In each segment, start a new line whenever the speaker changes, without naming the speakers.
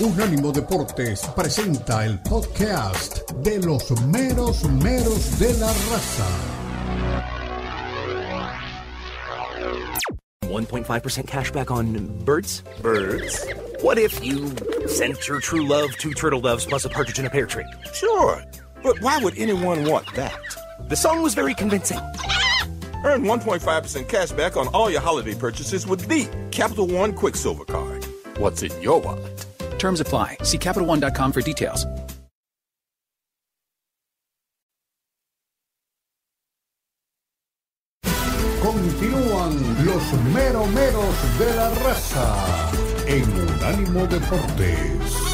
Unánimo Deportes presenta el podcast de los meros meros de la raza.
1.5% cashback on birds?
Birds?
What if you sent your true love two turtle doves plus a partridge in a pear tree?
Sure. But why would anyone want that?
The song was very convincing.
Earn 1.5% cash back on all your holiday purchases with the Capital One Quicksilver Card. What's in your wallet?
Terms apply. See CapitalOne.com for details.
Continúan los meromeros de la raza en Unánimo Deportes.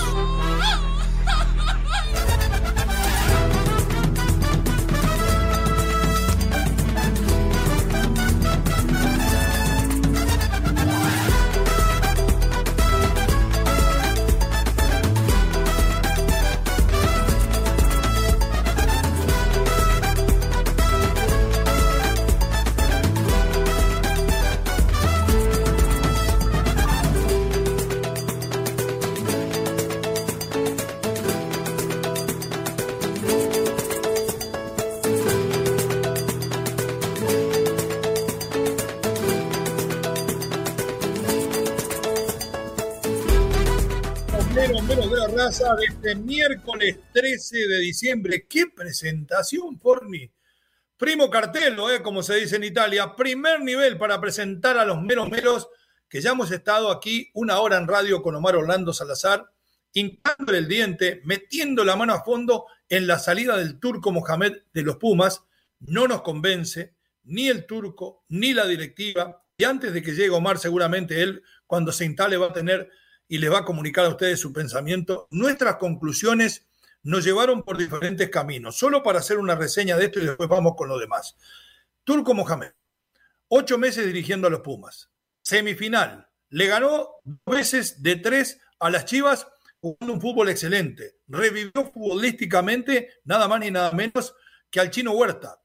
De este miércoles 13 de diciembre. ¡Qué presentación, Forni! Primo cartelo, eh, como se dice en Italia. Primer nivel para presentar a los meros meros, que ya hemos estado aquí una hora en radio con Omar Orlando Salazar, hincándole el diente, metiendo la mano a fondo en la salida del turco Mohamed de los Pumas. No nos convence ni el turco ni la directiva. Y antes de que llegue Omar, seguramente él, cuando se instale, va a tener y les va a comunicar a ustedes su pensamiento. Nuestras conclusiones nos llevaron por diferentes caminos, solo para hacer una reseña de esto y después vamos con lo demás. Turco Mohamed, ocho meses dirigiendo a los Pumas, semifinal, le ganó dos veces de tres a las Chivas jugando un fútbol excelente, revivió futbolísticamente nada más ni nada menos que al Chino Huerta,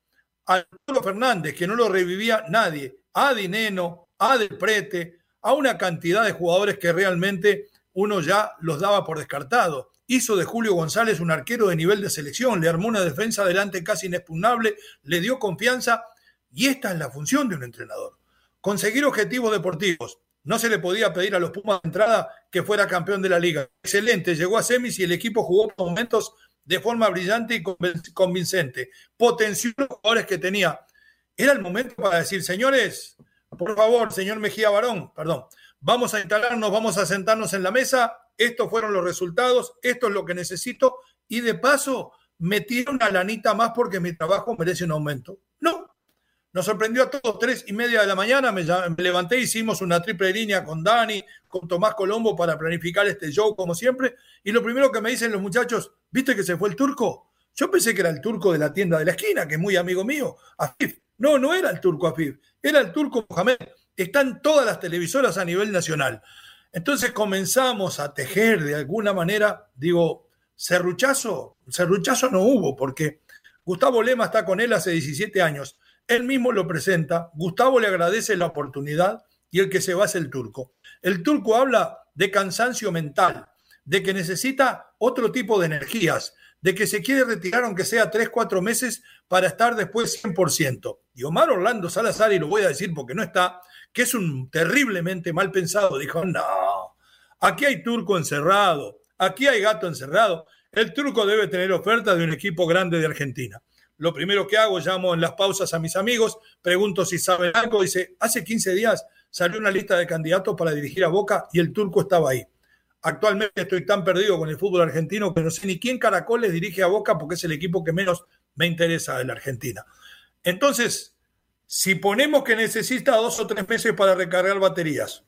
a Arturo Fernández, que no lo revivía nadie, a Dineno, a Del Prete, a una cantidad de jugadores que realmente uno ya los daba por descartado. Hizo de Julio González un arquero de nivel de selección, le armó una defensa adelante casi inexpugnable, le dio confianza y esta es la función de un entrenador. Conseguir objetivos deportivos. No se le podía pedir a los Pumas de entrada que fuera campeón de la liga. Excelente, llegó a semis y el equipo jugó por momentos de forma brillante y convincente. Potenció los jugadores que tenía. Era el momento para decir, señores, por favor, señor Mejía Barón, perdón, vamos a instalarnos, vamos a sentarnos en la mesa, estos fueron los resultados, esto es lo que necesito y de paso metí una lanita más porque mi trabajo merece un aumento. No, nos sorprendió a todos, tres y media de la mañana, me, levanté, hicimos una triple línea con Dani, con Tomás Colombo para planificar este show como siempre y lo primero que me dicen los muchachos, ¿viste que se fue el turco? Yo pensé que era el turco de la tienda de la esquina, que es muy amigo mío, Afif. No, no era el turco Afif, era el turco Mohamed. Están todas las televisoras a nivel nacional. Entonces comenzamos a tejer de alguna manera, digo, serruchazo, serruchazo no hubo, porque Gustavo Lema está con él hace 17 años. Él mismo lo presenta, Gustavo le agradece la oportunidad y el que se va es el turco. El turco habla de cansancio mental, de que necesita otro tipo de energías, de que se quiere retirar aunque sea tres, cuatro meses para estar después 100%. Y Omar Orlando Salazar, y lo voy a decir porque no está, que es un terriblemente mal pensado, dijo, no, aquí hay turco encerrado, aquí hay gato encerrado, el turco debe tener oferta de un equipo grande de Argentina. Lo primero que hago, llamo en las pausas a mis amigos, pregunto si saben algo, dice, hace 15 días salió una lista de candidatos para dirigir a Boca y el turco estaba ahí. Actualmente estoy tan perdido con el fútbol argentino que no sé ni quién Caracoles dirige a Boca porque es el equipo que menos me interesa de la Argentina. Entonces, si ponemos que necesita dos o tres meses para recargar baterías,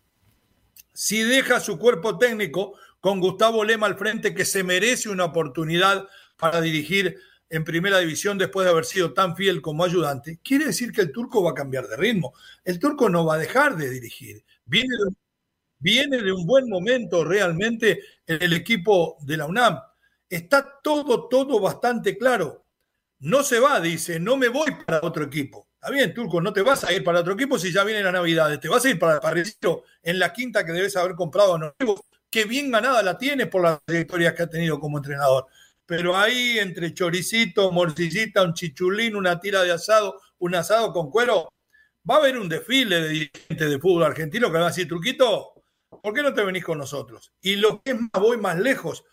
si deja su cuerpo técnico con Gustavo Lema al frente, que se merece una oportunidad para dirigir en primera división después de haber sido tan fiel como ayudante, quiere decir que el turco va a cambiar de ritmo. El turco no va a dejar de dirigir. Viene de viene de un buen momento realmente en el equipo de la UNAM. Está todo, todo bastante claro. No se va, dice, no me voy para otro equipo. Está bien, Turco, no te vas a ir para otro equipo si ya viene la Navidad. Te vas a ir para Parricito en la quinta que debes haber comprado a que bien ganada la tiene por las trayectorias que ha tenido como entrenador. Pero ahí entre choricito, morcillita, un chichulín, una tira de asado, un asado con cuero, va a haber un desfile de dirigentes de fútbol argentino que van a decir, Truquito, ¿por qué no te venís con nosotros? Y lo que es más, voy más lejos.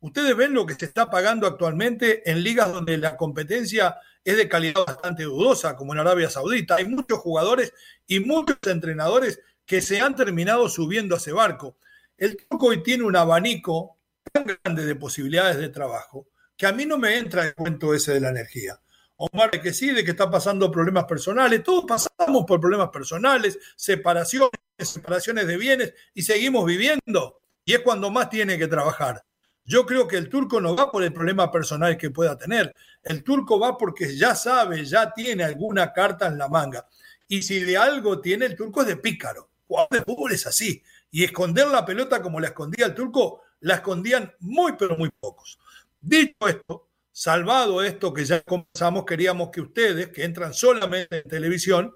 Ustedes ven lo que se está pagando actualmente en ligas donde la competencia es de calidad bastante dudosa, como en Arabia Saudita. Hay muchos jugadores y muchos entrenadores que se han terminado subiendo a ese barco. El turco hoy tiene un abanico tan grande de posibilidades de trabajo que a mí no me entra el cuento ese de la energía. Omar, que sí, de que está pasando problemas personales, todos pasamos por problemas personales, separaciones, separaciones de bienes y seguimos viviendo. Y es cuando más tiene que trabajar. Yo creo que el turco no va por el problema personal que pueda tener. El turco va porque ya sabe, ya tiene alguna carta en la manga. Y si de algo tiene el turco es de pícaro. Jugador de fútbol es así. Y esconder la pelota como la escondía el turco, la escondían muy, pero muy pocos. Dicho esto, salvado esto que ya comenzamos, queríamos que ustedes, que entran solamente en televisión,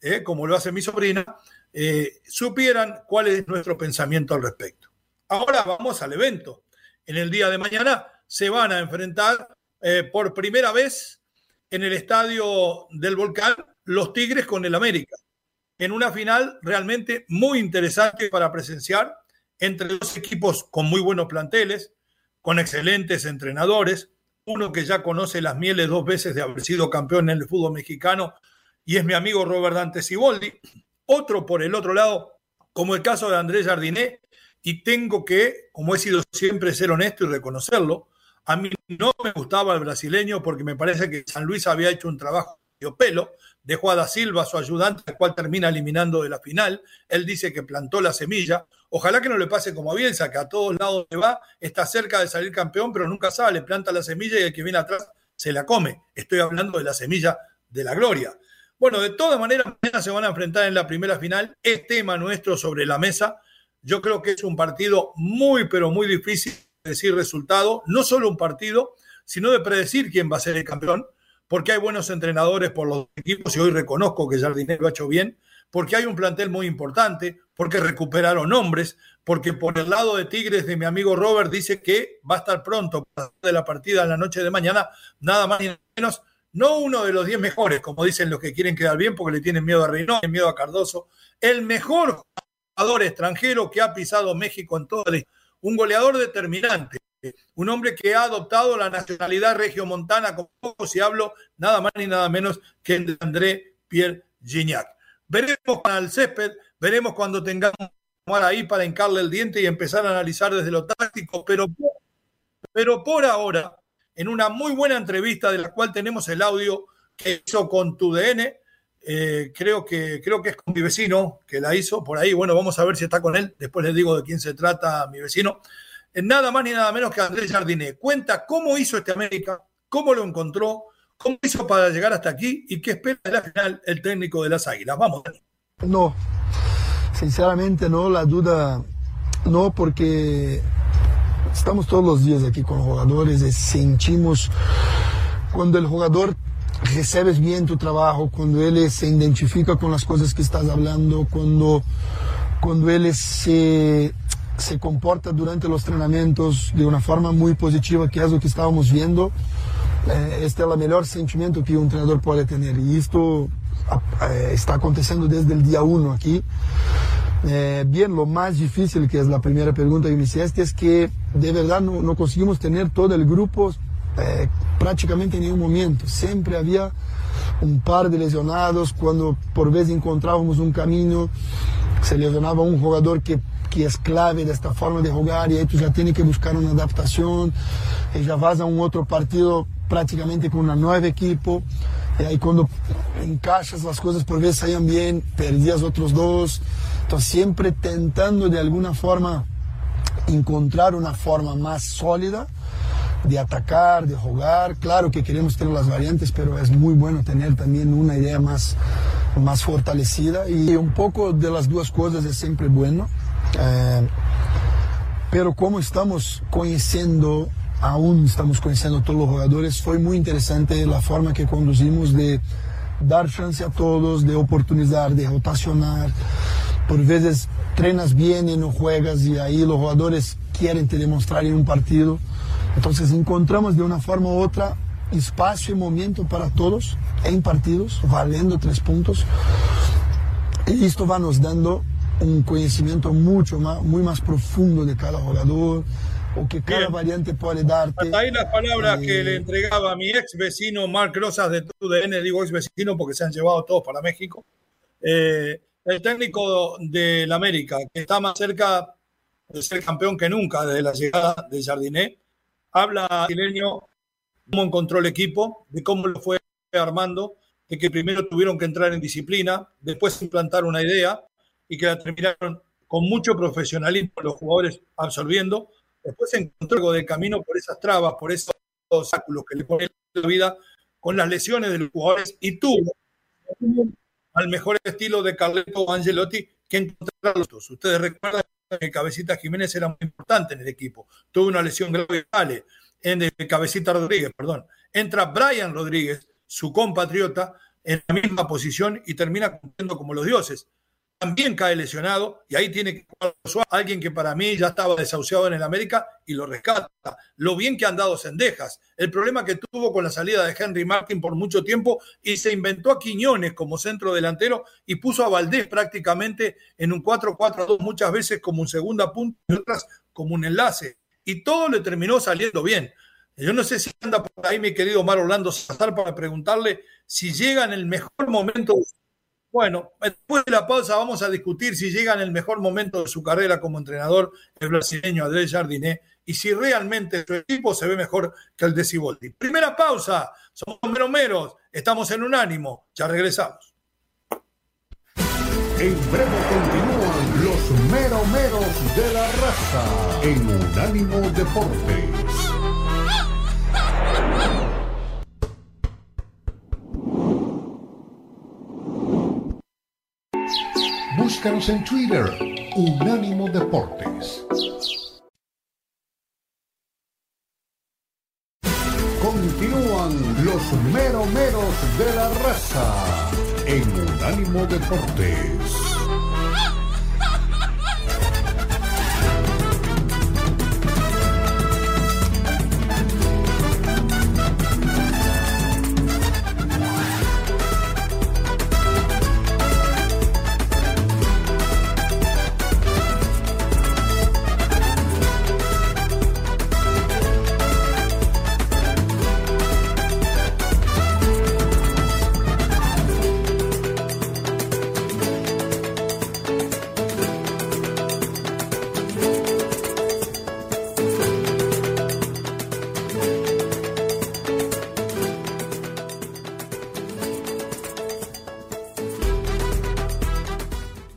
eh, como lo hace mi sobrina, eh, supieran cuál es nuestro pensamiento al respecto. Ahora vamos al evento. En el día de mañana se van a enfrentar eh, por primera vez en el estadio del Volcán los Tigres con el América, en una final realmente muy interesante para presenciar entre dos equipos con muy buenos planteles, con excelentes entrenadores, uno que ya conoce las mieles dos veces de haber sido campeón en el fútbol mexicano y es mi amigo Robert Dante Siboldi, otro por el otro lado, como el caso de Andrés Jardiné, y tengo que, como he sido siempre, ser honesto y reconocerlo, a mí no me gustaba el brasileño porque me parece que San Luis había hecho un trabajo de pelo, dejó a Da Silva, su ayudante, al cual termina eliminando de la final. Él dice que plantó la semilla. Ojalá que no le pase como a Bielsa, que a todos lados le va, está cerca de salir campeón, pero nunca sale, planta la semilla y el que viene atrás se la come. Estoy hablando de la semilla de la gloria. Bueno, de todas maneras, mañana se van a enfrentar en la primera final. Es tema nuestro sobre la mesa. Yo creo que es un partido muy, pero muy difícil de decir resultado. No solo un partido, sino de predecir quién va a ser el campeón porque hay buenos entrenadores por los equipos y hoy reconozco que Jardinero lo ha hecho bien, porque hay un plantel muy importante, porque recuperaron nombres, porque por el lado de Tigres de mi amigo Robert dice que va a estar pronto de la partida en la noche de mañana, nada más ni menos, no uno de los 10 mejores, como dicen los que quieren quedar bien porque le tienen miedo a Reynoso, tienen miedo a Cardoso, el mejor jugador extranjero que ha pisado México en toda la un goleador determinante, un hombre que ha adoptado la nacionalidad regiomontana, como si hablo nada más ni nada menos que de André Pierre Gignac. Veremos al césped, veremos cuando tengamos ahí para hincarle el diente y empezar a analizar desde lo táctico, pero, pero por ahora, en una muy buena entrevista de la cual tenemos el audio que hizo con tu DN, eh, creo, que, creo que es con mi vecino que la hizo por ahí. Bueno, vamos a ver si está con él. Después les digo de quién se trata mi vecino nada más ni nada menos que Andrés Jardiné. Cuenta cómo hizo este América, cómo lo encontró, cómo hizo para llegar hasta aquí y qué espera de la final el técnico de las Águilas. Vamos.
No, sinceramente no, la duda no, porque estamos todos los días aquí con los jugadores y sentimos cuando el jugador recebes bien tu trabajo, cuando él se identifica con las cosas que estás hablando, cuando, cuando él se se comporta durante los entrenamientos de una forma muy positiva, que es lo que estábamos viendo. Eh, este es el mejor sentimiento que un entrenador puede tener y esto eh, está aconteciendo desde el día uno aquí. Eh, bien, lo más difícil, que es la primera pregunta que me hiciste, es que de verdad no, no conseguimos tener todo el grupo prácticamente en ningún momento. Siempre había un par de lesionados, cuando por vez encontrábamos un camino, se lesionaba un jugador que que es clave de esta forma de jugar y ahí tú ya tienes que buscar una adaptación y ya vas a un otro partido prácticamente con una nueva equipo y ahí cuando encaixas las cosas por vez salían bien, perdías otros dos, entonces siempre tentando de alguna forma encontrar una forma más sólida de atacar, de jugar. Claro que queremos tener las variantes, pero es muy bueno tener también una idea más, más fortalecida y un poco de las dos cosas es siempre bueno. É, pero como estamos conhecendo, aún estamos conhecendo todos os jogadores, foi muito interessante a forma que conduzimos de dar chance a todos, de oportunizar, de rotacionar, por veces trenas bien y no juegas y ahí los jugadores quieren te demostrar en un partido. Entonces encontramos de una forma u otra espacio y momento para todos en partidos, valendo tres puntos. Y esto va nos dando un conocimiento mucho más, muy más profundo de cada jugador, o que cada
Bien.
variante puede darte.
Hasta ahí las palabras
Eh,
que le entregaba a mi ex vecino Marc Rosas de TUDN, digo ex vecino porque se han llevado todos para México. Eh, el técnico del América, que está más cerca de ser campeón que nunca desde la llegada de Jardiné, habla brasileño cómo encontró el equipo, de cómo lo fue armando, de que primero tuvieron que entrar en disciplina, después implantar una idea y que la terminaron con mucho profesionalismo los jugadores absorbiendo. Después se encontró algo de camino por esas trabas, por esos obstáculos que le ponen la vida con las lesiones de los jugadores y tuvo al mejor estilo de Carleto Angelotti que encontrarlos. Ustedes recuerdan que Cabecita Jiménez era muy importante en el equipo. Tuvo una lesión grave vale, en el Cabecita Rodríguez, perdón. Entra Brian Rodríguez, su compatriota, en la misma posición y termina cumpliendo como los dioses. También cae lesionado y ahí tiene que alguien que para mí ya estaba desahuciado en el América y lo rescata. Lo bien que han dado Sendejas. El problema que tuvo con la salida de Henry Martin por mucho tiempo y se inventó a Quiñones como centro delantero y puso a Valdés prácticamente en un 4-4-2 muchas veces como un segunda punta y otras como un enlace. Y todo le terminó saliendo bien. Yo no sé si anda por ahí mi querido Mar Orlando Salazar para preguntarle si llega en el mejor momento. Bueno, después de la pausa vamos a discutir si llega en el mejor momento de su carrera como entrenador el brasileño Andrés Jardiné y si realmente su equipo se ve mejor que el de Ciboldi. Primera pausa, somos meromeros, estamos en unánimo, ya regresamos.
En breve continúan los meromeros de la raza en Unánimo Deportes. Búscanos en Twitter, Unánimo Deportes. Continúan los meromeros de la raza en Unánimo Deportes.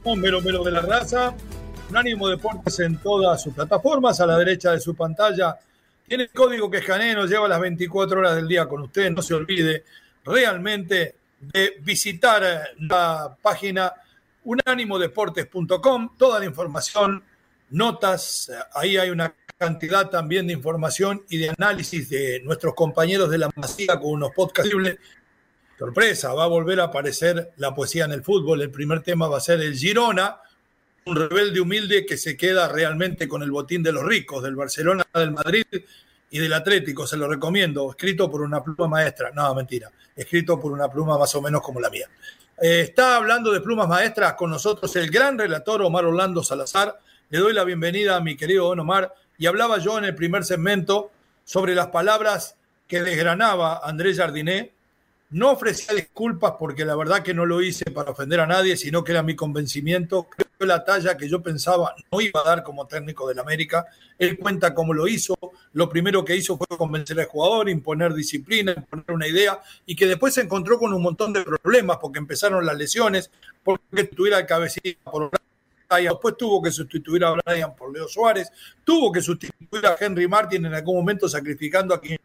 Un mero mero de la raza, Unánimo Deportes en todas sus plataformas, a la derecha de su pantalla. Tiene el código que escanee, nos lleva las 24 horas del día con usted. No se olvide realmente de visitar la página unánimodeportes.com, toda la información, notas, ahí hay una cantidad también de información y de análisis de nuestros compañeros de la Masía con unos podcasts. Sorpresa, va a volver a aparecer la poesía en el fútbol. El primer tema va a ser el Girona, un rebelde humilde que se queda realmente con el botín de los ricos, del Barcelona, del Madrid y del Atlético. Se lo recomiendo, escrito por una pluma maestra. No, mentira, escrito por una pluma más o menos como la mía. Eh, está hablando de plumas maestras con nosotros el gran relator Omar Orlando Salazar. Le doy la bienvenida a mi querido Don Omar. Y hablaba yo en el primer segmento sobre las palabras que desgranaba Andrés Jardiné no ofrecía disculpas porque la verdad que no lo hice para ofender a nadie, sino que era mi convencimiento. Creo que la talla que yo pensaba no iba a dar como técnico del América. Él cuenta cómo lo hizo. Lo primero que hizo fue convencer al jugador, imponer disciplina, imponer una idea, y que después se encontró con un montón de problemas porque empezaron las lesiones, porque tuviera el cabecilla por después tuvo que sustituir a Brian por Leo Suárez, tuvo que sustituir a Henry Martin en algún momento sacrificando a quienes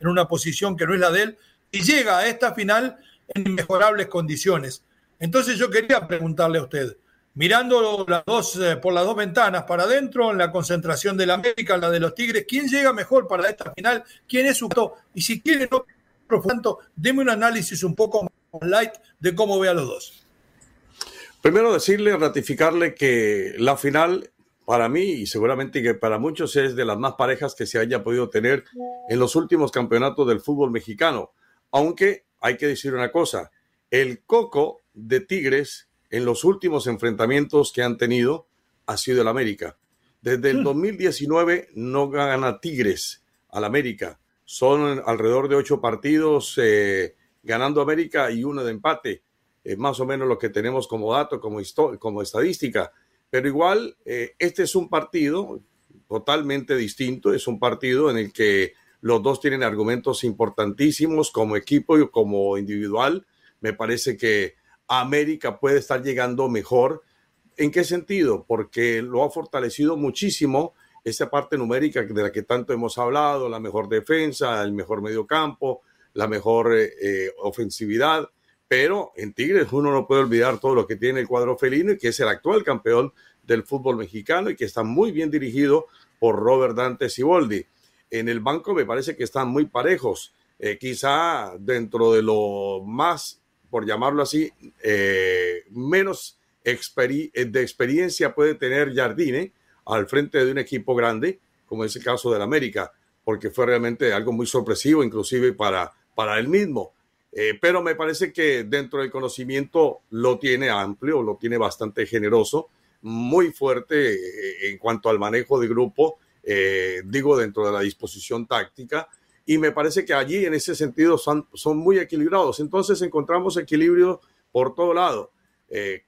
en una posición que no es la de él y llega a esta final en inmejorables condiciones. Entonces yo quería preguntarle a usted, mirando las dos, eh, por las dos ventanas para adentro, en la concentración de la América, la de los Tigres, ¿quién llega mejor para esta final? ¿Quién es su Y si quiere, no profundo, deme un análisis un poco más light de cómo ve a los dos.
Primero decirle, ratificarle que la final para mí y seguramente que para muchos es de las más parejas que se haya podido tener en los últimos campeonatos del fútbol mexicano. Aunque hay que decir una cosa, el coco de Tigres en los últimos enfrentamientos que han tenido ha sido el América. Desde el 2019 hmm. no gana Tigres al América. Son alrededor de ocho partidos eh, ganando América y uno de empate. Es más o menos lo que tenemos como dato, como, como estadística. Pero igual, eh, este es un partido totalmente distinto, es un partido en el que los dos tienen argumentos importantísimos como equipo y como individual. Me parece que América puede estar llegando mejor. ¿En qué sentido? Porque lo ha fortalecido muchísimo esa parte numérica de la que tanto hemos hablado, la mejor defensa, el mejor mediocampo, la mejor eh, ofensividad. Pero en Tigres uno no puede olvidar todo lo que tiene el cuadro felino y que es el actual campeón del fútbol mexicano y que está muy bien dirigido por Robert Dante Siboldi. En el banco me parece que están muy parejos. Eh, quizá dentro de lo más, por llamarlo así, eh, menos de experiencia puede tener Jardine al frente de un equipo grande, como es el caso del América, porque fue realmente algo muy sorpresivo, inclusive para, para él mismo. Eh, pero me parece que dentro del conocimiento lo tiene amplio, lo tiene bastante generoso, muy fuerte eh, en cuanto al manejo de grupo, eh, digo, dentro de la disposición táctica. Y me parece que allí, en ese sentido, son, muy equilibrados. Entonces encontramos equilibrio por todo lado.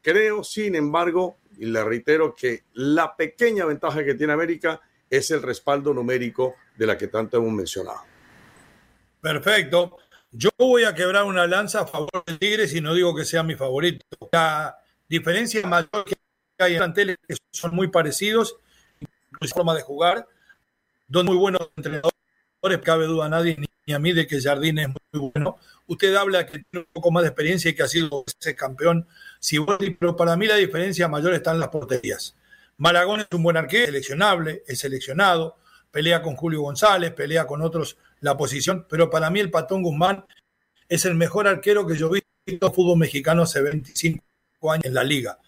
creo, sin embargo, y le reitero que la pequeña ventaja que tiene América es el respaldo numérico de la que tanto hemos mencionado.
Perfecto. Yo voy a quebrar una lanza a favor del Tigres y no digo que sea mi favorito. La diferencia mayor que hay en planteles que son muy parecidos, en forma de jugar, dos muy buenos entrenadores, cabe duda a nadie ni a mí de que Jardín es muy bueno. Usted habla que tiene un poco más de experiencia y que ha sido ese campeón, pero para mí la diferencia mayor está en las porterías. Maragón es un buen arquero, seleccionable, es seleccionado, pelea con Julio González, pelea con otros la posición, pero para mí el Patón Guzmán es el mejor arquero que yo he visto en fútbol mexicano hace 25 años en la liga.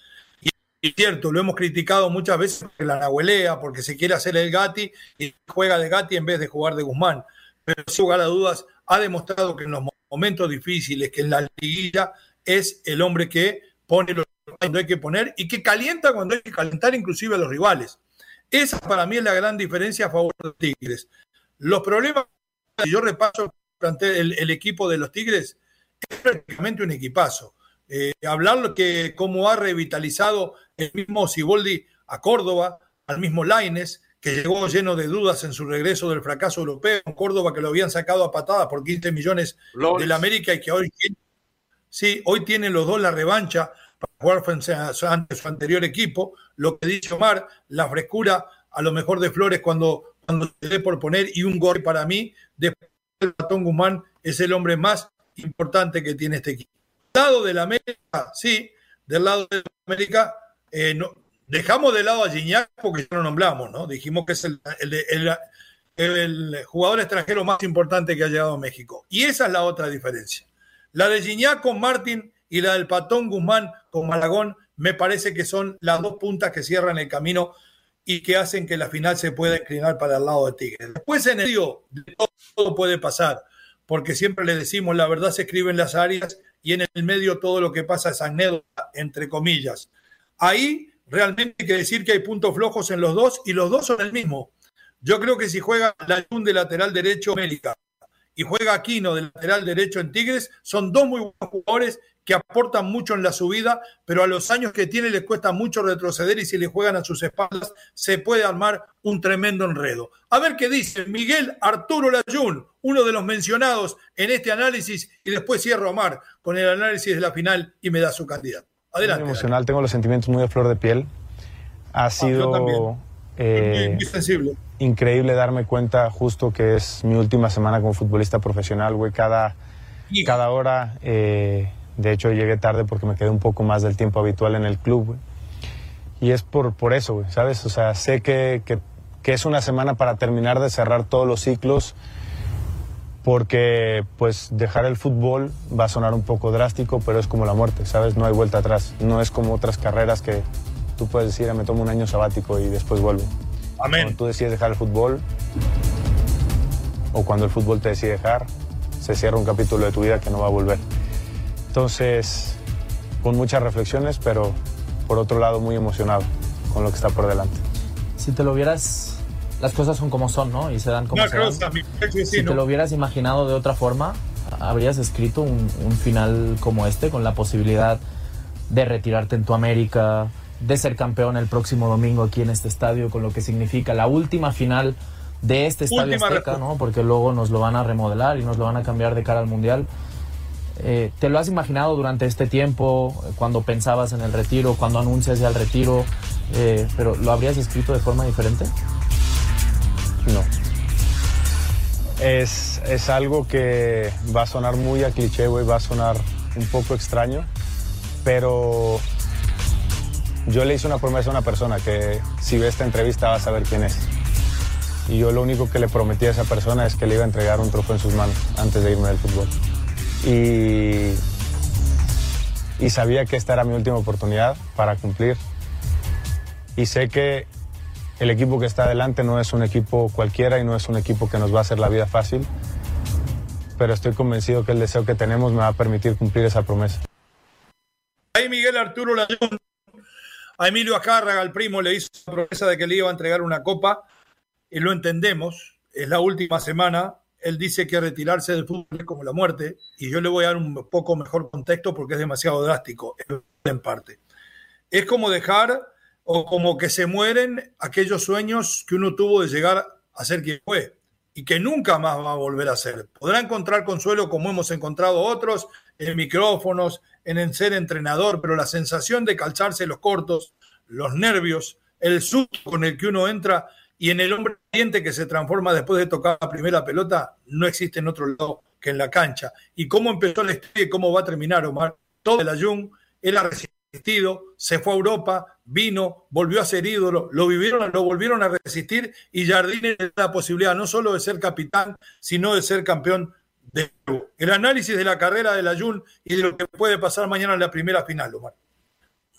Y cierto, lo hemos criticado muchas veces porque la nahuelea, porque se quiere hacer el Gatti y juega de Gatti en vez de jugar de Guzmán. Pero sin lugar a dudas, ha demostrado que en los momentos difíciles, que en la liguilla es el hombre que pone los cuando hay que poner y que calienta cuando hay que calentar inclusive a los rivales. Esa para mí es la gran diferencia a favor de Tigres. Los problemas si yo repaso el, el, equipo de los Tigres, es prácticamente un equipazo. Eh, hablar que cómo ha revitalizado el mismo Siboldi a Córdoba, al mismo Laines, que llegó lleno de dudas en su regreso del fracaso europeo, en Córdoba que lo habían sacado a patadas por 15 millones de la América y que hoy tiene, sí, hoy tienen los dos la revancha para jugar ante su anterior equipo. Lo que dice Omar, la frescura a lo mejor de Flores cuando cuando se dé por poner y un gol para mí, después del Patón Guzmán es el hombre más importante que tiene este equipo. Del lado de la América, sí, del lado de la América, eh, no, dejamos de lado a Gignac porque ya lo nombramos, ¿no? Dijimos que es el, jugador extranjero más importante que ha llegado a México. Y esa es la otra diferencia. La de Gignac con Martín y la del Patón Guzmán con Malagón me parece que son las dos puntas que cierran el camino y que hacen que la final se pueda inclinar para el lado de Tigres. Después en el medio todo puede pasar, porque siempre le decimos la verdad se escribe en las áreas y en el medio todo lo que pasa es anécdota, entre comillas. Ahí realmente hay que decir que hay puntos flojos en los dos y los dos son el mismo. Yo creo que si juega la de lateral derecho América y juega Aquino de lateral derecho en Tigres, son dos muy buenos jugadores que aportan mucho en la subida, pero a los años que tiene les cuesta mucho retroceder y si le juegan a sus espaldas se puede armar un tremendo enredo. A ver qué dice Miguel Arturo Layún, uno de los mencionados en este análisis, y después cierro a Mar con el análisis de la final y me da su candidato. Adelante.
Muy emocional, tengo los sentimientos muy de flor de piel. Ha ah, sido eh, sensible. increíble darme cuenta justo que es mi última semana como futbolista profesional, güey. Cada, cada hora eh, de hecho, llegué tarde porque me quedé un poco más del tiempo habitual en el club, güey. Y es por, por eso, güey, ¿sabes? O sea, sé que, que, que, es una semana para terminar de cerrar todos los ciclos porque pues dejar el fútbol va a sonar un poco drástico, pero es como la muerte, ¿sabes? No hay vuelta atrás. No es como otras carreras que tú puedes decir, ah, me tomo un año sabático y después vuelvo.
Amén.
Cuando tú decides dejar el fútbol, o cuando el fútbol te decide dejar, se cierra un capítulo de tu vida que no va a volver. Entonces, con muchas reflexiones, pero por otro lado muy emocionado con lo que está por delante.
Si te lo hubieras, las cosas son como son, ¿no? Y se dan como no, se dan. si te lo hubieras imaginado de otra forma, habrías escrito un, un, final como este, con la posibilidad de retirarte en tu América, de ser campeón el próximo domingo aquí en este estadio, con lo que significa la última final de este estadio Azteca, ¿no? Porque luego nos lo van a remodelar y nos lo van a cambiar de cara al Mundial. Eh, ¿Te lo has imaginado durante este tiempo, cuando pensabas en el retiro, cuando anuncias ya el retiro, eh, pero lo habrías escrito de forma diferente?
No. Es, es algo que va a sonar muy a cliché, güey, va a sonar un poco extraño, pero yo le hice una promesa a una persona que si ve esta entrevista va a saber quién es. Y yo lo único que le prometí a esa persona es que le iba a entregar un trofeo en sus manos antes de irme del fútbol. Y, y sabía que esta era mi última oportunidad para cumplir. Y sé que el equipo que está adelante no es un equipo cualquiera y no es un equipo que nos va a hacer la vida fácil, pero estoy convencido que el deseo que tenemos me va a permitir cumplir esa promesa.
Ahí Miguel Arturo Layón, a Emilio Acárraga, el primo, le hizo la promesa de que le iba a entregar una copa y lo entendemos, es la última semana, él dice que retirarse del fútbol es como la muerte, y yo le voy a dar un poco mejor contexto porque es demasiado drástico, en parte. Es como dejar o como que se mueren aquellos sueños que uno tuvo de llegar a ser quien fue y que nunca más va a volver a ser. Podrá encontrar consuelo como hemos encontrado otros en micrófonos, en ser entrenador, pero la sensación de calzarse los cortos, los nervios, el susto con el que uno entra y en el hombre valiente que se transforma después de tocar la primera pelota, no existe en otro lado que en la cancha. ¿Y cómo empezó la historia y cómo va a terminar, Omar? Todo el Ayun era resistido, se fue a Europa, vino, volvió a ser ídolo, lo vivieron, lo volvieron a resistir y Jardine le da la posibilidad no solo de ser capitán, sino de ser campeón de El análisis de la carrera del Ayun y de lo que puede pasar mañana en la primera final, Omar.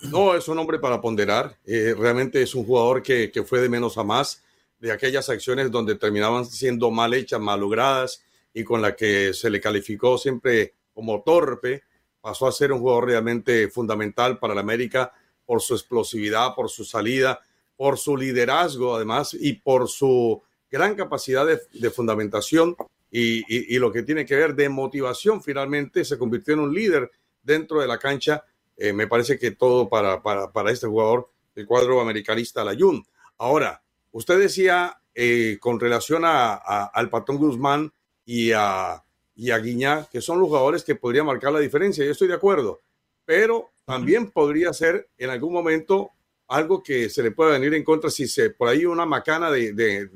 No, es un hombre para ponderar. Eh, realmente es un jugador que, que, fue de menos a más de aquellas acciones donde terminaban siendo mal hechas, malogradas y con la que se le calificó siempre como torpe, pasó a ser un jugador realmente fundamental para la América por su explosividad, por su salida, por su liderazgo además y por su gran capacidad de, fundamentación y, lo que tiene que ver de motivación finalmente se convirtió en un líder dentro de la cancha. Eh, me parece que todo para, para, para este jugador, el cuadro americanista Layun. Ahora, Usted decía eh, con relación a, al Patón Guzmán y a, y a Guiñá, que son los jugadores que podrían marcar la diferencia. Yo estoy de acuerdo, pero también podría ser en algún momento algo que se le pueda venir en contra si se por ahí una macana de, de,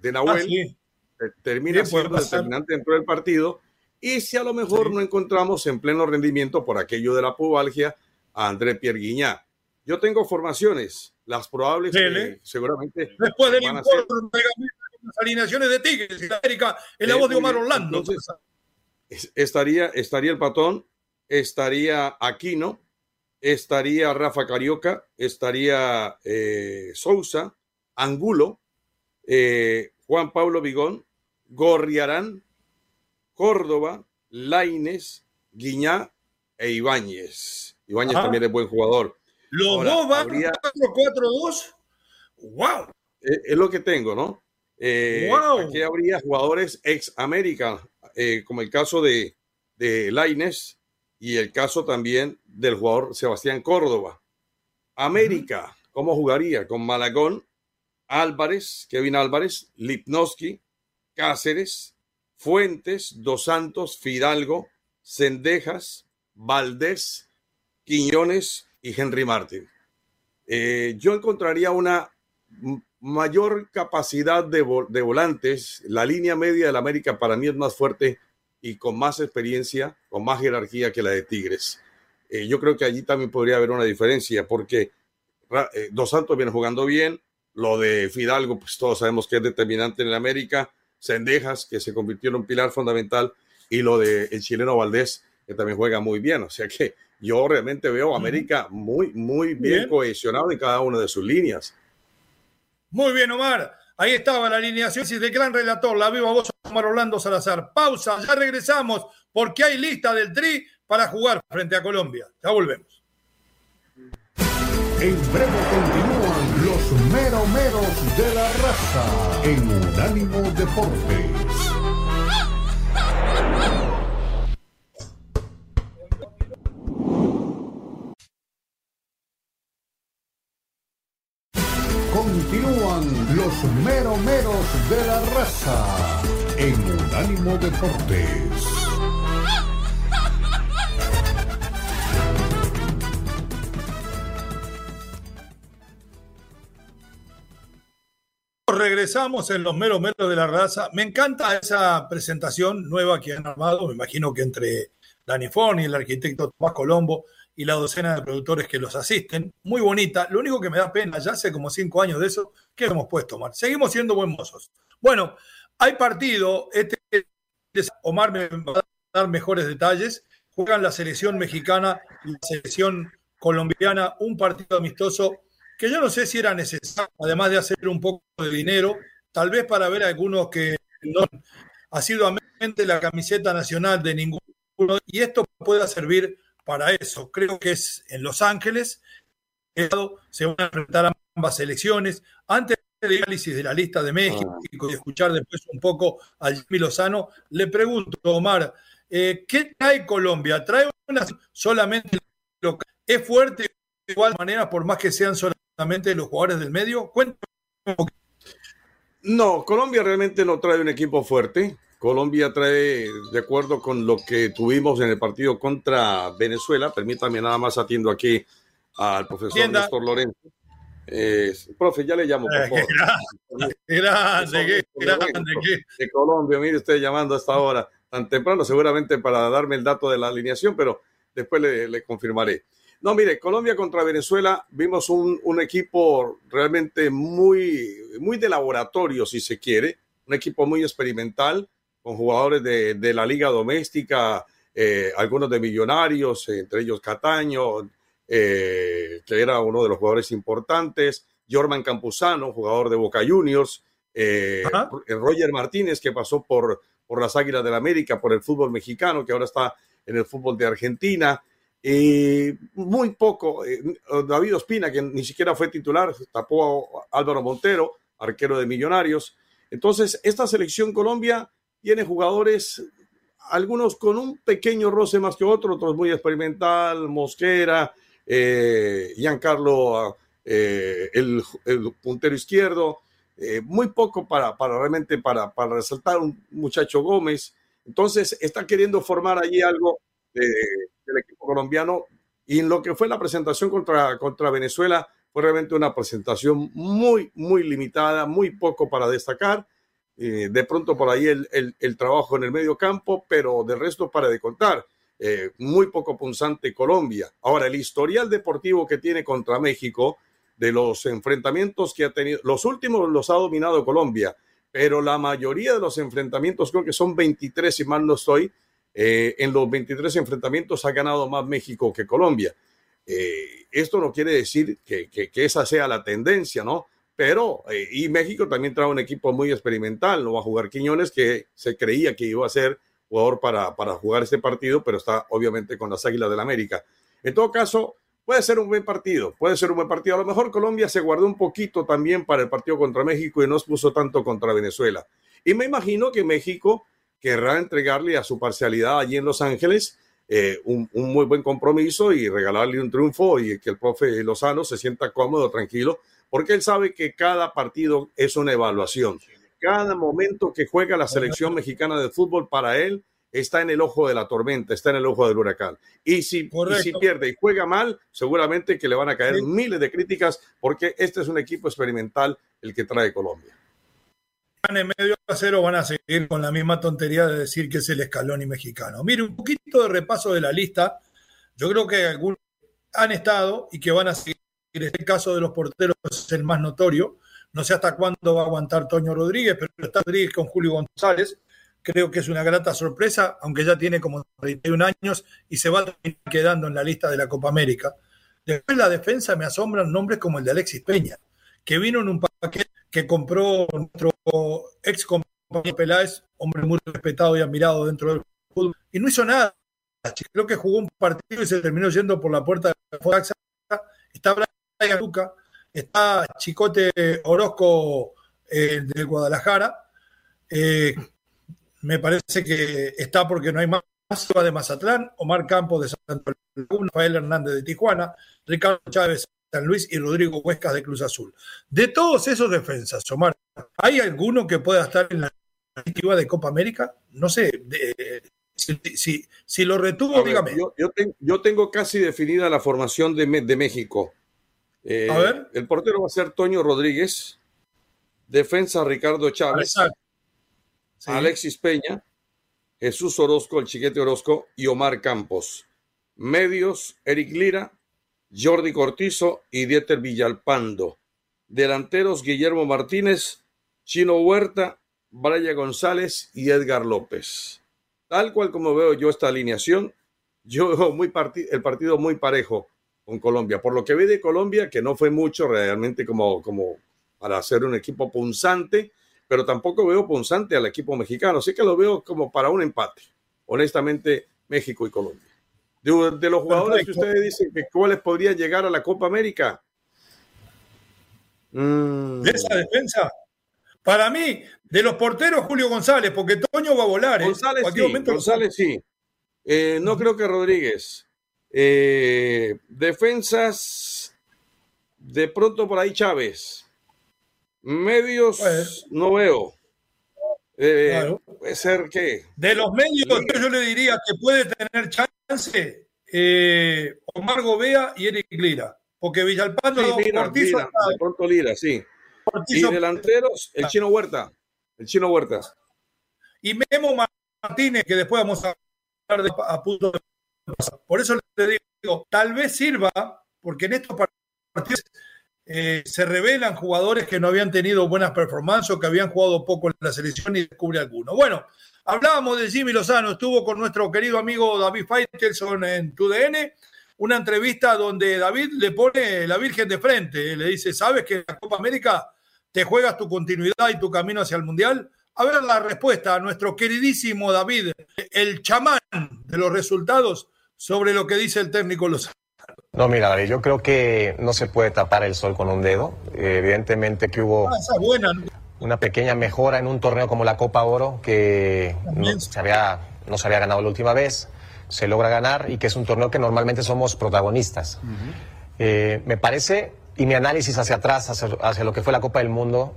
de, Nahuel ah, termina siendo determinante dentro del partido y si a lo mejor no encontramos en pleno rendimiento por aquello de la pubalgia a André Pierre Guiñá. Yo tengo formaciones las probables seguramente.
Después del de las alineaciones de Tigres y América, en la voz de Omar Orlando.
estaría, estaría el Patón, estaría Aquino, estaría Rafa Carioca, estaría eh, Sousa, Angulo, eh, Juan Pablo Vigón, Gorriarán, Córdoba, Laines, Guiñá e Ibáñez. Ibáñez también es buen jugador.
Los dos van 4-4-2. ¡Wow!
Es, lo que tengo, ¿no? Eh, Aquí habría jugadores ex América, eh, como el caso de, de Laines y el caso también del jugador Sebastián Córdoba. América, ¿cómo jugaría? Con Malagón, Álvarez, Kevin Álvarez, Lipnowski, Cáceres, Fuentes, Dos Santos, Fidalgo, Cendejas, Valdés, Quiñones, y Henry Martin. Eh, yo encontraría una mayor capacidad de, volantes. La línea media del América para mí es más fuerte y con más experiencia, con más jerarquía que la de Tigres. Eh, yo creo que allí también podría haber una diferencia porque eh, Dos Santos viene jugando bien. Lo de Fidalgo, pues todos sabemos que es determinante en el América. Cendejas, que se convirtió en un pilar fundamental, y lo del el chileno Valdés, que también juega muy bien. O sea que yo realmente veo a América muy, muy bien, cohesionado en cada una de sus líneas.
Muy bien, Omar. Ahí estaba la alineación del gran relator, la viva voz Omar Orlando Salazar. Pausa, ya regresamos porque hay lista del Tri para jugar frente a Colombia. Ya volvemos.
En breve continúan los meromeros de la raza en Unánimo Deportes. Los meromeros de la raza en Unánimo Deportes.
Regresamos en los meros meros de la raza. Me encanta esa presentación nueva que han armado. Me imagino que entre Dani Fon y el arquitecto Tomás Colombo y la docena de productores que los asisten. Muy bonita. Lo único que me da pena, ya hace como cinco años de eso, que hemos puesto, Omar. Seguimos siendo buen mozos. Bueno, hay partido. Este Omar me va a dar mejores detalles. Juegan la selección mexicana y la selección colombiana un partido amistoso que yo no sé si era necesario, además de hacer un poco de dinero, tal vez para ver a algunos que no asiduamente la camiseta nacional de ninguno, y esto pueda servir para eso. Creo que es en Los Ángeles, se van a enfrentar ambas selecciones. Antes del análisis de la lista de México y escuchar después un poco a Jimmy Lozano, le pregunto, Omar, eh, ¿qué trae Colombia? ¿Trae una solamente local? ¿Es fuerte de igual manera por más que sean solamente los jugadores del medio? Cuéntame
No, Colombia realmente no trae un equipo fuerte. Colombia trae, de acuerdo con lo que tuvimos en el partido contra Venezuela, permítame nada más atiendo aquí al profesor Néstor Lorenzo. Eh, profe, ya le llamo, por eh,
favor. Grande, grande,
De Colombia, mire usted llamando hasta ahora, tan temprano, seguramente para darme el dato de la alineación, pero después le, le confirmaré. No, mire, Colombia contra Venezuela vimos un, equipo realmente muy, muy de laboratorio, si se quiere, un equipo muy experimental, con jugadores de, la liga doméstica, eh, algunos de millonarios, entre ellos Cataño, eh, que era uno de los jugadores importantes, Jorman Campuzano, jugador de Boca Juniors, eh, Roger Martínez, que pasó por, por las Águilas del la América, por el fútbol mexicano, que ahora está en el fútbol de Argentina. Y muy poco, David Ospina, que ni siquiera fue titular, tapó a Álvaro Montero, arquero de Millonarios. Entonces, esta selección Colombia tiene jugadores, algunos con un pequeño roce más que otros, otros muy experimental, Mosquera, eh, Giancarlo, eh, el, puntero izquierdo, eh, muy poco para, para realmente para, para resaltar un muchacho Gómez. Entonces, está queriendo formar allí algo del equipo colombiano. Y en lo que fue la presentación contra, contra Venezuela, fue realmente una presentación muy, muy limitada, muy poco para destacar. Eh, de pronto por ahí el, el, trabajo en el medio campo, pero de resto para de contar. Eh, muy poco punzante Colombia. Ahora, el historial deportivo que tiene contra México, de los enfrentamientos que ha tenido, los últimos los ha dominado Colombia, pero la mayoría de los enfrentamientos, creo que son 23, si mal no estoy, eh, en los 23 enfrentamientos ha ganado más México que Colombia. Esto no quiere decir que, esa sea la tendencia, ¿no? Pero, eh, y México también trae un equipo muy experimental, no va a jugar Quiñones, que se creía que iba a ser jugador para, para jugar este partido, pero está obviamente con las Águilas del la América. En todo caso, puede ser un buen partido, puede ser un buen partido. A lo mejor Colombia se guardó un poquito también para el partido contra México y no se puso tanto contra Venezuela. Y me imagino que México querrá entregarle a su parcialidad allí en Los Ángeles eh, un, muy buen compromiso y regalarle un triunfo y que el profe Lozano se sienta cómodo, tranquilo, porque él sabe que cada partido es una evaluación. Cada momento que juega la selección mexicana de fútbol para él está en el ojo de la tormenta, está en el ojo del huracán. Y si, y si pierde y juega mal, seguramente que le van a caer miles de críticas porque este es un equipo experimental el que trae Colombia
en medio cero van a seguir con la misma tontería de decir que es el escalón y mexicano. Mire, un poquito de repaso de la lista. Yo creo que algunos han estado y que van a seguir. Este caso de los porteros es el más notorio. No sé hasta cuándo va a aguantar Toño Rodríguez, pero está Rodríguez con Julio González. Creo que es una grata sorpresa, aunque ya tiene como 31 años y se va quedando en la lista de la Copa América. Después la defensa me asombran nombres como el de Alexis Peña, que vino en un paquete que compró nuestro ex compañero Peláez, hombre muy respetado y admirado dentro del fútbol, y no hizo nada. Creo que jugó un partido y se terminó yendo por la puerta de Fox. Está Luca, está Chicote Orozco eh, de Guadalajara. Eh, me parece que está porque no hay más de Mazatlán, Omar Campos de Santa Laguna, Rafael Hernández de Tijuana, Ricardo Chávez de San Luis y Rodrigo Huescas de Cruz Azul. De todos esos defensas, Omar, ¿hay alguno que pueda estar en la iniciativa de Copa América? No sé, si, lo retuvo, dígame.
Yo, tengo casi definida la formación de, México. Eh, a ver. El portero va a ser Toño Rodríguez, defensa Ricardo Chávez. Alexis Peña, Jesús Orozco, el chiquete Orozco y Omar Campos. Medios, Eric Lira, Jordi Cortizo y Dieter Villalpando. Delanteros, Guillermo Martínez, Chino Huerta, Braya González y Edgar López. Tal cual como veo yo esta alineación, yo veo muy el partido muy parejo con Colombia. Por lo que vi de Colombia, que no fue mucho realmente como, como para hacer un equipo punzante, pero tampoco veo punzante al equipo mexicano. Así que lo veo como para un empate. Honestamente, México y Colombia. De, los jugadores que ustedes dicen que cuáles podrían llegar a la Copa América.
Mm. De esa defensa. Para mí, de los porteros, Julio González, porque Toño va a volar.
¿eh? González, sí, González sí. Eh, no creo que Rodríguez. Eh, defensas, de pronto por ahí Chávez. Medios pues, no veo. Eh, puede ser que.
De los medios, yo le diría que puede tener chance eh, Omar Gobea y Eric Lira. Porque Villalpando
sí, Lira, Lira, de pronto Lira, sí. y delanteros, el chino Huerta. El chino Huerta.
Y Memo Martínez, que después vamos a hablar de, a punto de Por eso le digo, tal vez sirva, porque en estos partidos eh, se revelan jugadores que no habían tenido buenas performances o que habían jugado poco en la selección y descubre alguno. Bueno, hablábamos de Jimmy Lozano, estuvo con nuestro querido amigo David Faitelson en TUDN, una entrevista donde David le pone la Virgen de frente, le dice, ¿sabes que en la Copa América te juegas tu continuidad y tu camino hacia el Mundial? A ver la respuesta a nuestro queridísimo David, el chamán de los resultados, sobre lo que dice el técnico Lozano.
No, mira, yo creo que no se puede tapar el sol con un dedo. evidentemente que hubo ah, una pequeña mejora en un torneo como la Copa Oro, que no se, había, no se había ganado la última vez, se logra ganar y que es un torneo que normalmente somos protagonistas. Eh, me parece, y mi análisis hacia atrás, hacia, hacia lo que fue la Copa del Mundo,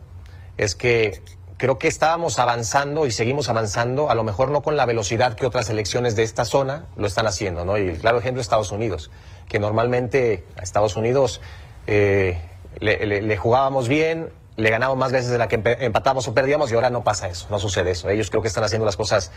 es que creo que estábamos avanzando y seguimos avanzando, a lo mejor no con la velocidad que otras elecciones de esta zona lo están haciendo, ¿no? Y el claro ejemplo es Estados Unidos que normalmente a Estados Unidos eh, le, jugábamos bien, le ganamos más veces de la que empatamos o perdíamos y ahora no pasa eso, no sucede eso. Ellos creo que están haciendo las cosas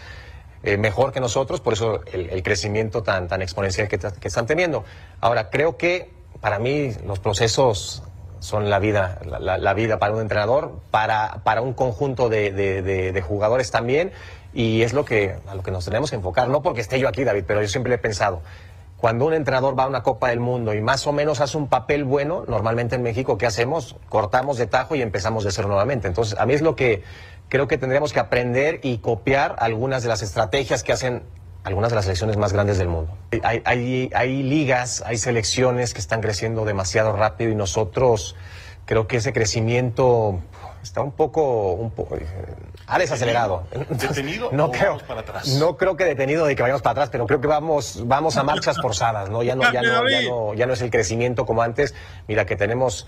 eh, mejor que nosotros, por eso el, crecimiento tan, tan exponencial que, están teniendo. Ahora, creo que para mí los procesos son la vida, la, vida para un entrenador, para, para un conjunto de, de, jugadores también, y es lo que, a lo que nos tenemos que enfocar, no porque esté yo aquí, David, pero yo siempre he pensado, cuando un entrenador va a una Copa del Mundo y más o menos hace un papel bueno, normalmente en México, ¿qué hacemos? Cortamos de tajo y empezamos de cero nuevamente. Entonces, a mí es lo que creo que tendríamos que aprender y copiar algunas de las estrategias que hacen algunas de las selecciones más grandes del mundo. Hay, hay, hay ligas, hay selecciones que están creciendo demasiado rápido y nosotros creo que ese crecimiento está un poco, un poco ha desacelerado.
¿Detenido
no creo, para atrás? No creo que detenido de que vayamos para atrás, pero creo que vamos, vamos a marchas forzadas, ¿no? Ya no, ya no, ya no, ya no es el crecimiento como antes. Mira que tenemos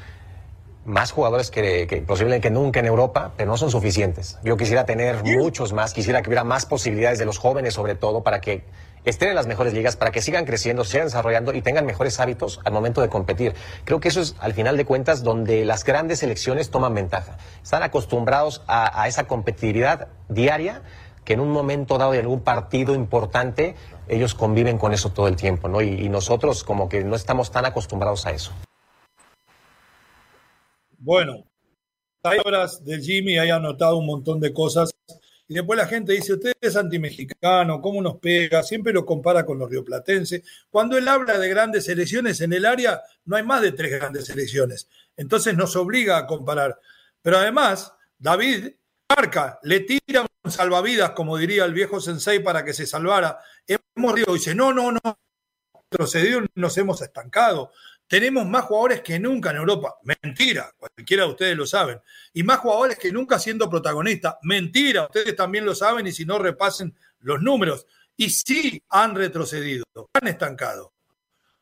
más jugadores que, que posiblemente que nunca en Europa, pero no son suficientes. Yo quisiera tener muchos más, quisiera que hubiera más posibilidades de los jóvenes sobre todo para que estén en las mejores ligas para que sigan creciendo, sigan desarrollando y tengan mejores hábitos al momento de competir. Creo que eso es, al final de cuentas, donde las grandes selecciones toman ventaja. Están acostumbrados a, esa competitividad diaria que en un momento dado de algún partido importante ellos conviven con eso todo el tiempo, ¿no? Y, nosotros como que no estamos tan acostumbrados a eso.
Bueno, palabras de Jimmy haya anotado un montón de cosas. Y después la gente dice, usted es antimexicano, ¿cómo nos pega? Siempre lo compara con los rioplatenses. Cuando él habla de grandes elecciones en el área, no hay más de tres grandes elecciones. Entonces nos obliga a comparar. Pero además, David marca, le tira un salvavidas, como diría el viejo sensei, para que se salvara. Hemos dicho, dice, no, no, no, retrocedido, nos hemos estancado. Tenemos más jugadores que nunca en Europa. Mentira, cualquiera de ustedes lo saben. Y más jugadores que nunca siendo protagonistas. Mentira, ustedes también lo saben y si no repasen los números. Y sí han retrocedido, han estancado.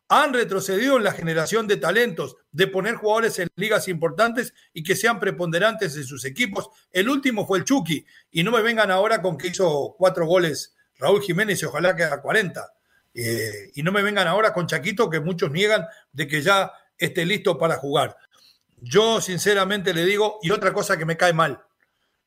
Han retrocedido en la generación de talentos, de poner jugadores en ligas importantes y que sean preponderantes en sus equipos. El último fue el Chucky. Y no me vengan ahora con que hizo cuatro goles Raúl Jiménez y ojalá que haga 40. Eh, y no me vengan ahora con Chaquito, que muchos niegan de que ya esté listo para jugar. Yo sinceramente le digo, y otra cosa que me cae mal,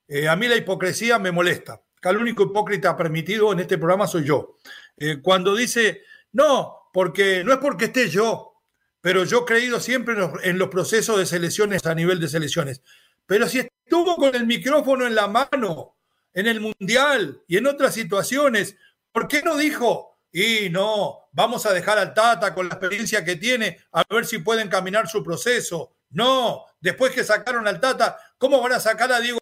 eh, a mí la hipocresía me molesta. Que el único hipócrita permitido en este programa soy yo. Eh, cuando dice, no, porque no es porque esté yo, pero yo he creído siempre en los, en los procesos de selecciones a nivel de selecciones. Pero si estuvo con el micrófono en la mano en el Mundial y en otras situaciones, ¿por qué no dijo, y no, vamos a dejar al Tata con la experiencia que tiene a ver si pueden caminar su proceso. No, después que sacaron al Tata, ¿cómo van a sacar a Diego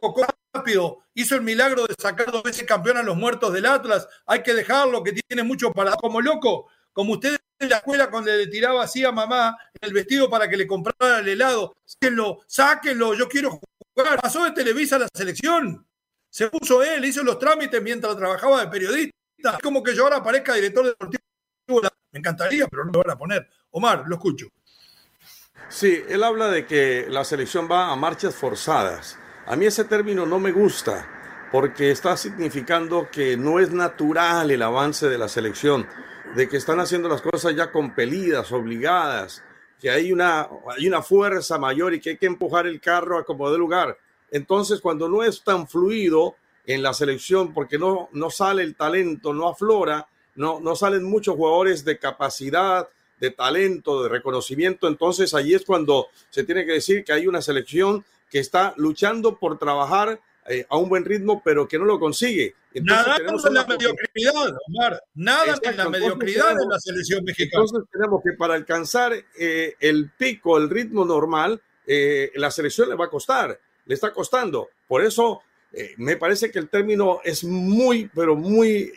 rápido? Hizo el milagro de sacar dos veces campeón a los muertos del Atlas. Hay que dejarlo, que tiene mucho para como loco. Como ustedes en la escuela cuando le tiraba así a mamá el vestido para que le comprara el helado. Sáquenlo, sáquenlo, yo quiero jugar. Pasó de Televisa a la selección. Se puso él, hizo los trámites mientras trabajaba de periodista. Es como que yo ahora aparezca director deportivo. Me encantaría, pero no lo van a poner. Omar, lo escucho.
Sí, él habla de que la selección va a marchas forzadas. A mí ese término no me gusta porque está significando que no es natural el avance de la selección, de que están haciendo las cosas ya compelidas, obligadas, que hay una, hay una fuerza mayor y que hay que empujar el carro a como de lugar. Entonces, cuando no es tan fluido, en la selección porque no, no sale el talento, no aflora, no, no salen muchos jugadores de capacidad, de talento, de reconocimiento. Entonces allí es cuando se tiene que decir que hay una selección que está luchando por trabajar eh, a un buen ritmo, pero que no lo consigue.
nada en la mediocridad, Omar. Nada en la mediocridad de la selección mexicana.
Entonces tenemos que para alcanzar eh, el pico, el ritmo normal, eh, la selección le va a costar, le está costando. Por eso eh, me parece que el término es muy, pero muy,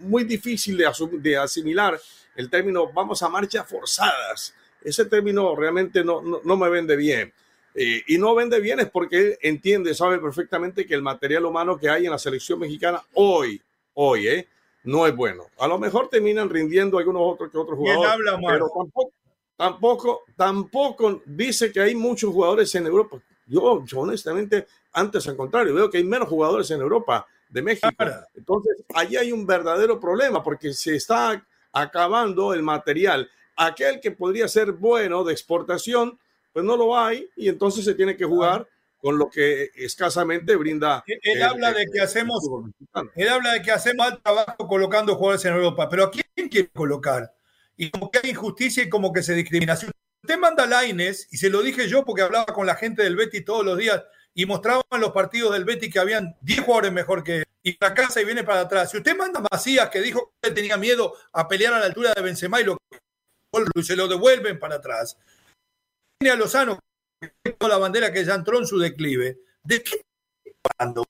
muy difícil de, de asimilar. El término vamos a marchas forzadas. Ese término realmente no, no, me vende bien. Eh, y no vende bien es porque entiende, sabe perfectamente que el material humano que hay en la selección mexicana hoy, hoy, eh, no es bueno. A lo mejor terminan rindiendo algunos otros que otros jugadores. Habla, pero tampoco, tampoco, tampoco dice que hay muchos jugadores en Europa. Yo, yo honestamente antes, al contrario, veo que hay menos jugadores en Europa de México. Entonces, ahí hay un verdadero problema porque se está acabando el material. Aquel que podría ser bueno de exportación, pues no lo hay y entonces se tiene que jugar con lo que escasamente brinda.
Él, habla de que hacemos, él habla de que hacemos mal trabajo colocando jugadores en Europa, pero ¿a quién quiere colocar? Y como que hay injusticia y como que se discrimina. Usted manda a Laines, y se lo dije yo porque hablaba con la gente del Betty todos los días, y mostraban los partidos del Betty que habían 10 jugadores mejor que él. Y casa y viene para atrás. Si usted manda a Macías, que dijo que tenía miedo a pelear a la altura de Benzema y lo se lo devuelven para atrás. Tiene a Lozano, con la bandera que ya entró en su declive. ¿De qué hablando?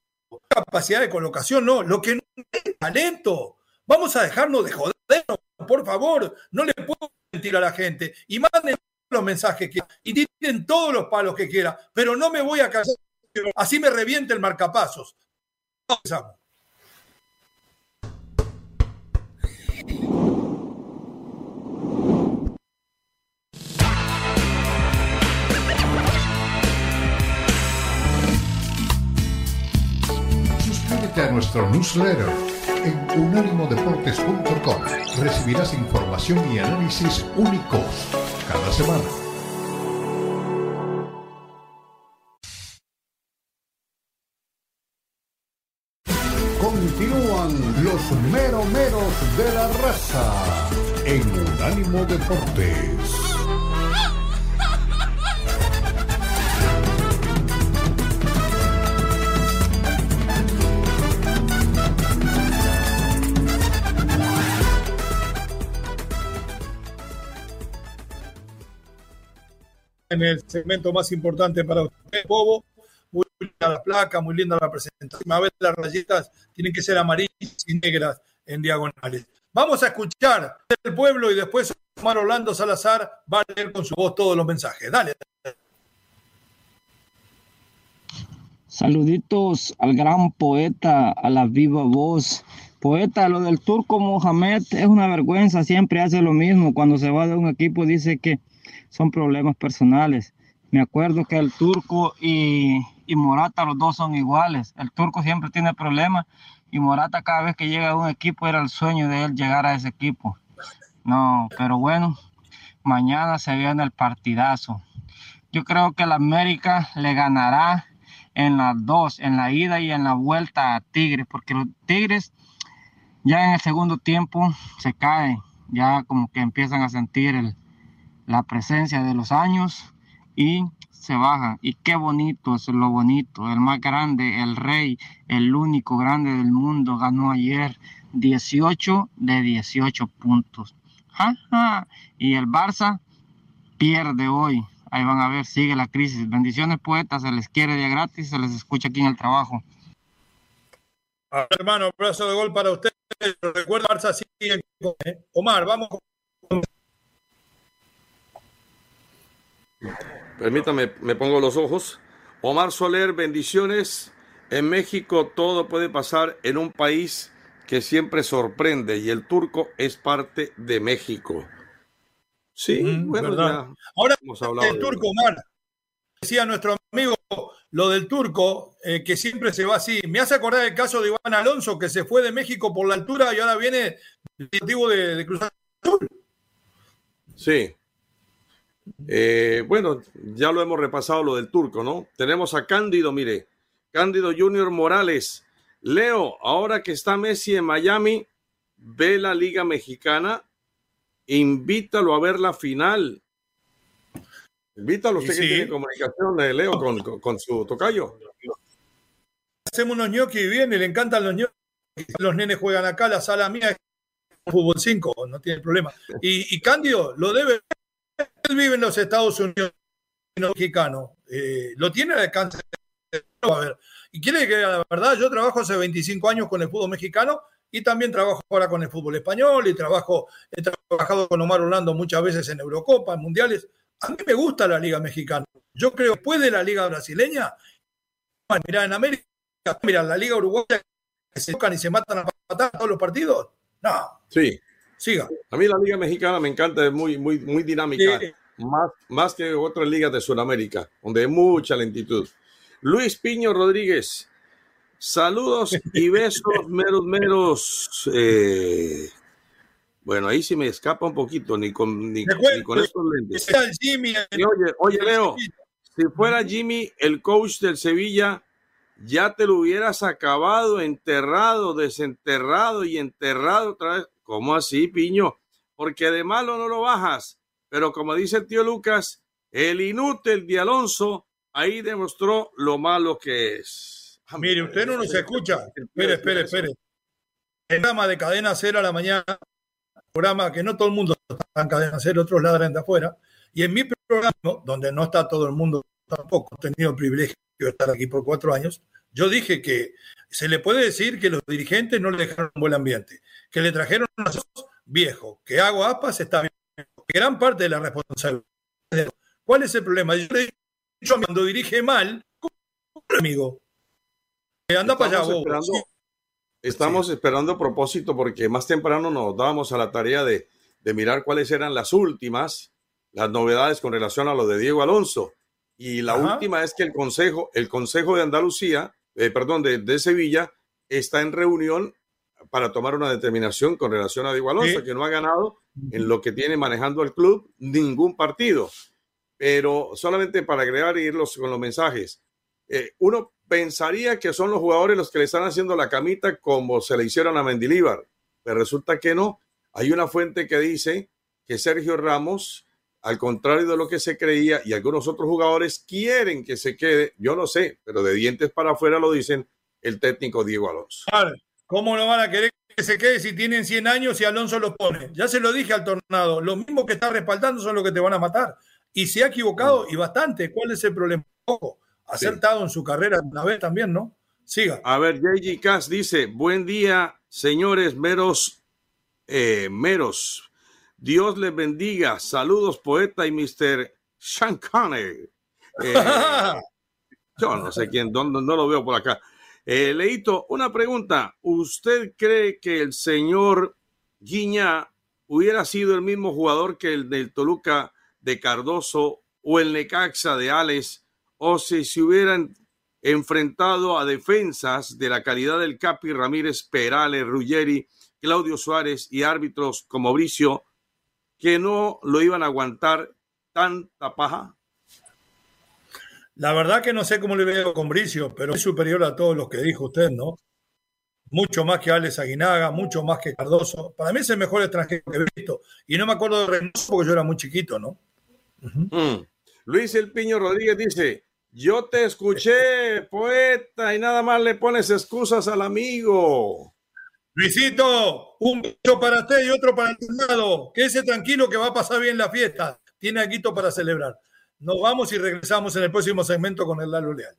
Capacidad de colocación, no. Lo que no es talento. Vamos a dejarnos de joder, por favor. No le puedo mentir a la gente. Y manden los mensajes que y tienen todos los palos que quiera, pero no me voy a casar Así me reviente el marcapasos.
Suscríbete a nuestro newsletter en unánimodeportes.com. Recibirás información y análisis únicos cada semana. los meromeros de la raza en Unánimo Deportes.
En el segmento más importante para usted, Bobo. Muy linda la placa, muy linda la presentación. A ver, las rayitas tienen que ser amarillas y negras en diagonales. Vamos a escuchar el pueblo y después Omar Orlando Salazar va a leer con su voz todos los mensajes. Dale.
Saluditos al gran poeta, a la viva voz. Poeta, lo del turco Mohamed es una vergüenza, siempre hace lo mismo. Cuando se va de un equipo dice que son problemas personales. Me acuerdo que el turco y, y Morata, los dos son iguales. El turco siempre tiene problemas y Morata cada vez que llega a un equipo era el sueño de él llegar a ese equipo. No, pero bueno, mañana se viene el partidazo. Yo creo que el América le ganará en las dos, en la ida y en la vuelta a Tigres, porque los Tigres ya en el segundo tiempo se caen, ya como que empiezan a sentir la presencia de los años y se bajan. Y qué bonito es lo bonito, el más grande, el rey, el único grande del mundo, ganó ayer 18 de 18 puntos. Y el Barça pierde hoy Ahí van a ver, sigue la crisis. Bendiciones, poetas, se les quiere de gratis, se les escucha aquí en el trabajo.
hermano, abrazo de gol para ustedes. Recuerda, Barça sigue. Omar, vamos.
Permítame, me pongo los ojos. Omar Soler, bendiciones. En México todo puede pasar en un país que siempre sorprende y el turco es parte de México. Sí, bueno, ya
Ahora, el turco, Omar, decía nuestro amigo lo del turco, eh, que siempre se va así. Me hace acordar el caso de Iván Alonso, que se fue de México por la altura y ahora viene directivo de, de Cruz Azul.
Sí. Eh, bueno, ya lo hemos repasado lo del turco, ¿no? Tenemos a Cándido, mire, Cándido Junior Morales. Leo, ahora que está Messi en Miami, ve la Liga Mexicana invítalo a ver la final. Invítalo, usted que tiene comunicación, eh, Leo, con, su tocayo.
Hacemos unos ñoquis y viene, le encantan los ñoquis. Los nenes juegan acá, la sala mía es fútbol 5, no tiene problema. Y, y Cándido lo debe. Él vive en los Estados Unidos mexicano. Eh, lo tiene al alcance. A ver. Y quiere que, la verdad, yo trabajo hace 25 años con el fútbol mexicano y también trabajo ahora con el fútbol español y trabajo, he trabajado con Omar Orlando muchas veces en Eurocopa, en Mundiales. A mí me gusta la Liga Mexicana. Yo creo que después de la Liga Brasileña, mira, en América, mira, la Liga Uruguaya que se tocan y se matan a patar todos los partidos. No.
Sí.
Siga.
A mí la Liga Mexicana me encanta, es muy, muy, muy dinámica. Más, más que otras ligas de Sudamérica, donde hay mucha lentitud. Luis Piño Rodríguez, Saludos y besos, meros, meros. Eh, bueno, ahí sí me escapa un poquito, ni con, ni, con estos lentes. oye, oye, Leo, si fuera Jimmy el coach del Sevilla, ya te lo hubieras acabado, enterrado, desenterrado y enterrado otra vez. ¿Cómo así, Piño? Porque de malo no lo bajas. Pero como dice el tío Lucas, el inútil de Alonso ahí demostró lo malo que es.
Ah, Mire, usted no nos escucha. Espere, espere, espere. El programa de Cadena Cero a la mañana, programa que no todo el mundo está en Cadena Cero, otros ladran de afuera. Y en mi programa, donde no está todo el mundo tampoco, he tenido el privilegio de estar aquí por cuatro años, yo dije que se le puede decir que los dirigentes no le dejaron un buen ambiente, que le trajeron a nosotros viejos, que hago apas está bien, que gran parte de la responsabilidad. ¿Cuál es el problema? Yo le dicho cuando dirige mal, amigo, Anda para allá,
esperando, Estamos esperando a propósito porque más temprano nos dábamos a la tarea de, mirar cuáles eran las últimas, las novedades con relación a lo de Diego Alonso. Y la última es que el Consejo, el Consejo de Andalucía, eh, perdón, de, Sevilla, está en reunión para tomar una determinación con relación a Diego Alonso, que no ha ganado en lo que tiene manejando el club ningún partido. Pero solamente para agregar y irlos con los mensajes, eh, uno pensaría que son los jugadores los que le están haciendo la camita como se le hicieron a Mendilíbar, pero resulta que no. Hay una fuente que dice que Sergio Ramos, al contrario de lo que se creía, y algunos otros jugadores quieren que se quede, yo no sé, pero de dientes para afuera lo dicen el técnico Diego Alonso.
¿Cómo no van a querer que se quede si tienen 100 años y Alonso lo pone? Ya se lo dije al tornado, lo mismo que está respaldando son los que te van a matar. y se ha equivocado y bastante. ¿Cuál es el problema? Ojo, acertado en su carrera una vez también, ¿no? Siga.
A ver, JG Cass dice, buen día, señores meros, eh, meros. Dios les bendiga. Saludos, poeta y Mr. Sean Connery. Eh, yo no sé quién, no, no lo veo por acá. Eh, Leito, una pregunta. ¿Usted cree que el señor Guiña hubiera sido el mismo jugador que el del Toluca de Cardoso o el Necaxa de Alex o si se hubieran enfrentado a defensas de la calidad del Capi Ramírez, Perales, Ruggeri, Claudio Suárez y árbitros como Bricio que no lo iban a aguantar tanta paja?
La verdad que no sé cómo le veo con Bricio, pero es superior a todos los que dijo usted, ¿no? Mucho más que Alex Aguinaga, mucho más que Cardoso. Para mí es el mejor extranjero que he visto. Y no me acuerdo de Reynoso porque yo era muy chiquito, ¿no?
Mm. Luis El Piño Rodríguez dice, yo te escuché, poeta, y nada más le pones excusas al amigo.
Luisito, un beso para usted y otro para tu lado. Quédese tranquilo que va a pasar bien la fiesta. Tiene aguito para celebrar. Nos vamos y regresamos en el próximo segmento con el Lalo Leal.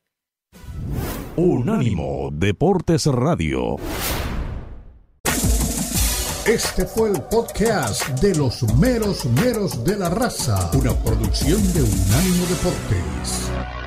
Unánimo Deportes Radio. Este fue el podcast de los meros meros de la raza, una producción de Unánimo Deportes.